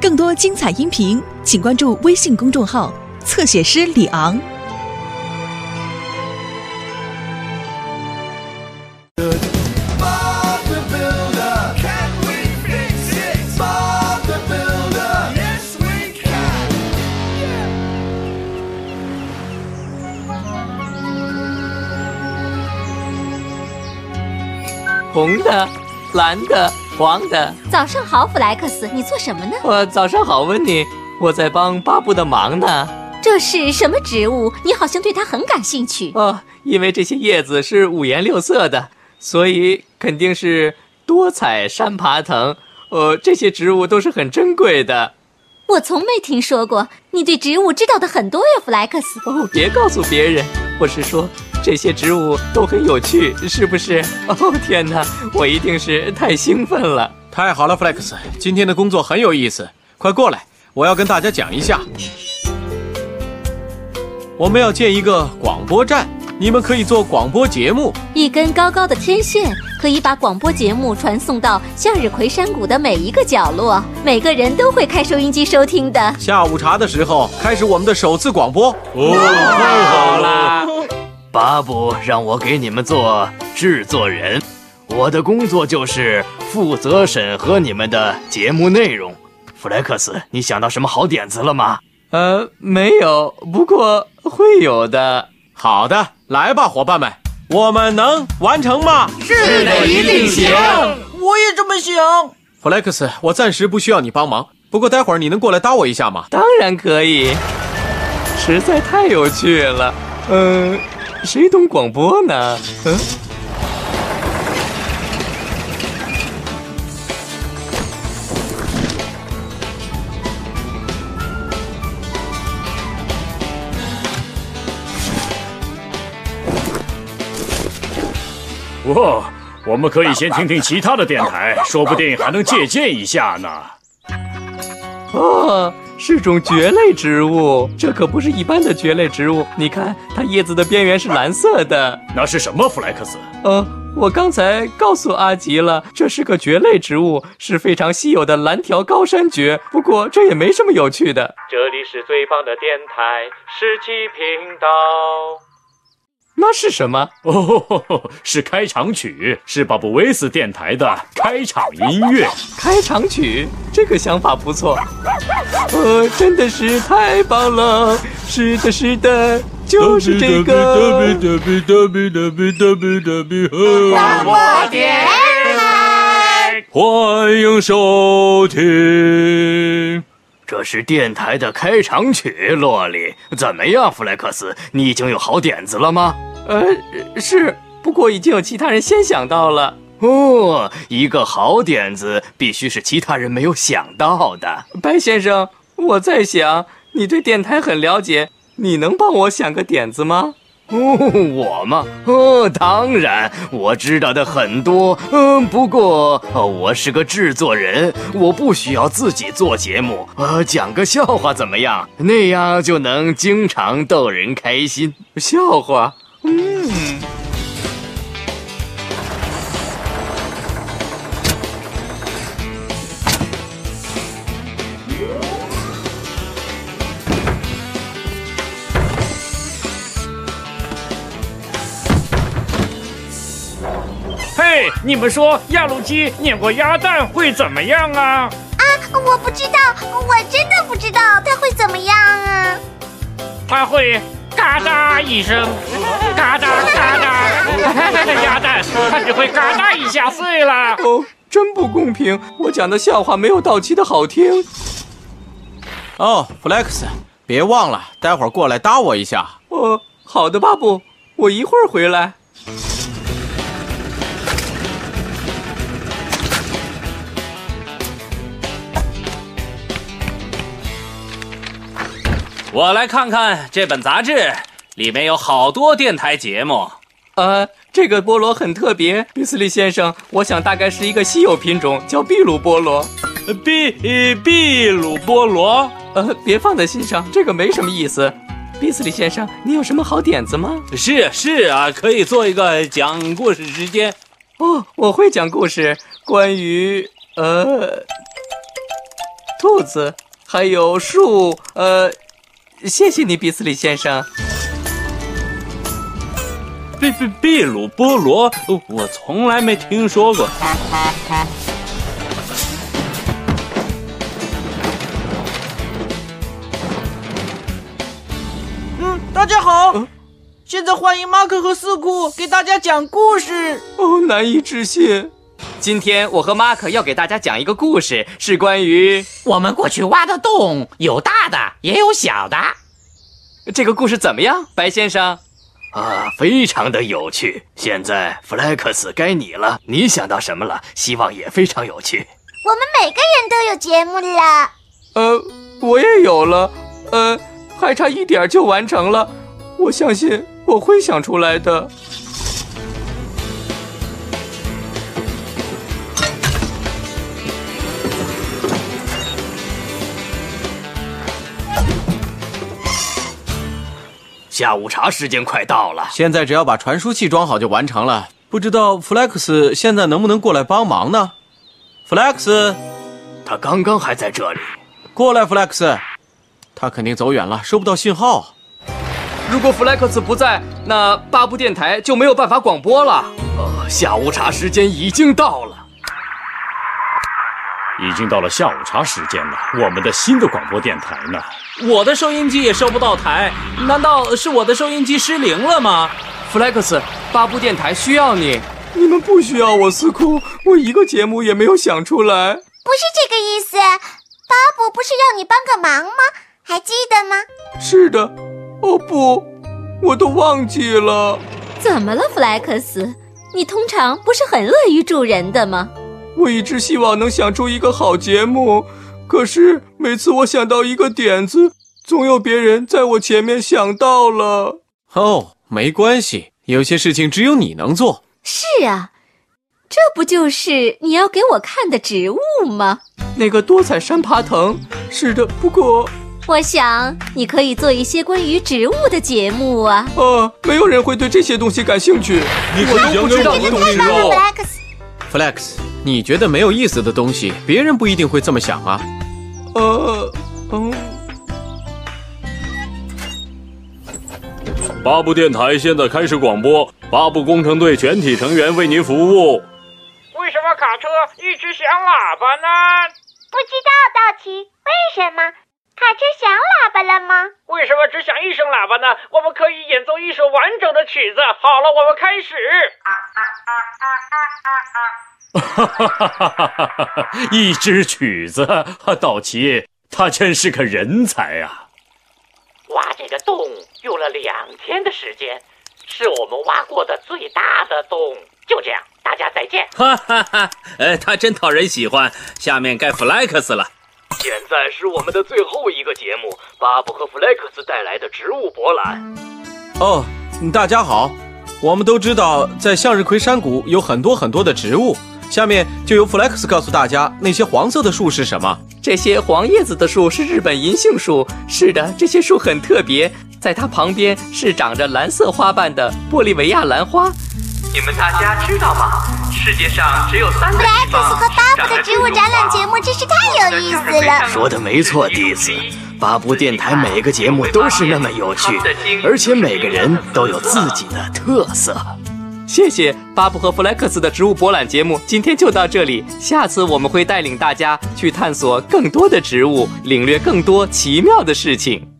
更多精彩音频，请关注微信公众号“侧写师李昂”。红的、蓝的、黄的。早上好，弗莱克斯，你做什么呢？我早上好，温妮，我在帮巴布的忙呢。这是什么植物？你好像对它很感兴趣。哦，因为这些叶子是五颜六色的，所以肯定是多彩山爬藤。呃，这些植物都是很珍贵的。我从没听说过，你对植物知道的很多呀，弗莱克斯。哦，别告诉别人，我是说。这些植物都很有趣，是不是？哦天哪，我一定是太兴奋了！太好了，Flex，今天的工作很有意思。快过来，我要跟大家讲一下。我们要建一个广播站，你们可以做广播节目。一根高高的天线可以把广播节目传送到向日葵山谷的每一个角落，每个人都会开收音机收听的。下午茶的时候开始我们的首次广播。哦，太好了！巴布让我给你们做制作人，我的工作就是负责审核你们的节目内容。弗莱克斯，你想到什么好点子了吗？呃，没有，不过会有的。好的，来吧，伙伴们，我们能完成吗？是的，一定行。我也这么想。弗莱克斯，我暂时不需要你帮忙，不过待会儿你能过来搭我一下吗？当然可以，实在太有趣了。嗯。谁懂广播呢？嗯。哇，我们可以先听听其他的电台，说不定还能借鉴一下呢。哦。是种蕨类植物，这可不是一般的蕨类植物。你看，它叶子的边缘是蓝色的。那是什么，弗莱克斯？呃，我刚才告诉阿吉了，这是个蕨类植物，是非常稀有的蓝条高山蕨。不过这也没什么有趣的。这里是最棒的电台，十七频道。那是什么？哦，是开场曲，是巴布威斯电台的开场音乐。开场曲，这个想法不错。呃，真的是太棒了！是的，是的，就是这个。广播电台，欢迎收听。这是电台的开场曲，洛里，怎么样，弗莱克斯？你已经有好点子了吗？呃，是，不过已经有其他人先想到了。哦，一个好点子必须是其他人没有想到的。白先生，我在想，你对电台很了解，你能帮我想个点子吗？哦，我吗？哦，当然，我知道的很多。嗯，不过，我是个制作人，我不需要自己做节目。呃，讲个笑话怎么样？那样就能经常逗人开心。笑话？你们说压路机碾过鸭蛋会怎么样啊？啊，我不知道，我真的不知道它会怎么样啊。它会嘎哒一声，嘎哒嘎哒，鸭蛋它只会嘎哒一下碎了。哦，真不公平！我讲的笑话没有道奇的好听。哦，Flex，别忘了待会儿过来搭我一下。哦，好的，巴布，我一会儿回来。我来看看这本杂志，里面有好多电台节目。呃，这个菠萝很特别，比斯利先生，我想大概是一个稀有品种，叫秘鲁菠萝。秘秘鲁菠萝？呃，别放在心上，这个没什么意思。比斯利先生，你有什么好点子吗？是是啊，可以做一个讲故事时间。哦，我会讲故事，关于呃。兔子，还有树。呃，谢谢你，比斯利先生。秘秘秘鲁菠萝，我从来没听说过。嗯，大家好，现在欢迎马克和四库给大家讲故事。哦，难以置信。今天我和马克要给大家讲一个故事，是关于我们过去挖的洞，有大的也有小的。这个故事怎么样，白先生？啊，非常的有趣。现在弗莱克斯该你了，你想到什么了？希望也非常有趣。我们每个人都有节目了。呃，我也有了，呃，还差一点就完成了。我相信我会想出来的。下午茶时间快到了，现在只要把传输器装好就完成了。不知道 Flex 现在能不能过来帮忙呢？Flex，他刚刚还在这里。过来，Flex，他肯定走远了，收不到信号。如果 Flex 不在，那八部电台就没有办法广播了。呃，下午茶时间已经到了。已经到了下午茶时间了，我们的新的广播电台呢？我的收音机也收不到台，难道是我的收音机失灵了吗？Flex，八部电台需要你，你们不需要我，司库，我一个节目也没有想出来。不是这个意思，巴布不是要你帮个忙吗？还记得吗？是的。哦不，我都忘记了。怎么了，弗莱克斯？你通常不是很乐于助人的吗？我一直希望能想出一个好节目，可是每次我想到一个点子，总有别人在我前面想到了。哦，没关系，有些事情只有你能做。是啊，这不就是你要给我看的植物吗？那个多彩山爬藤。是的，不过我想你可以做一些关于植物的节目啊。啊，没有人会对这些东西感兴趣。你我都不知道你懂植物。Flex。你觉得没有意思的东西，别人不一定会这么想啊。呃，嗯。八部电台现在开始广播，八部工程队全体成员为您服务。为什么卡车一直响喇叭呢？不知道，道奇，为什么卡车响喇叭了吗？为什么只响一声喇叭呢？我们可以演奏一首完整的曲子。好了，我们开始。哈哈哈哈哈哈！一支曲子，道奇，他真是个人才啊！挖这个洞用了两天的时间，是我们挖过的最大的洞。就这样，大家再见。哈哈哈！呃，他真讨人喜欢。下面该弗莱克斯了。现在是我们的最后一个节目，巴布和弗莱克斯带来的植物博览。哦，大家好，我们都知道，在向日葵山谷有很多很多的植物。下面就由 Flex 告诉大家，那些黄色的树是什么？这些黄叶子的树是日本银杏树。是的，这些树很特别，在它旁边是长着蓝色花瓣的玻利维亚兰花。你们大家知道吗？世界上只有三个地方。Flex 和巴布的植物展览节目真是太有意思了。说的没错，弟子。巴布电台每个节目都是那么有趣，而且每个人都有自己的特色。谢谢巴布和弗莱克斯的植物博览节目，今天就到这里。下次我们会带领大家去探索更多的植物，领略更多奇妙的事情。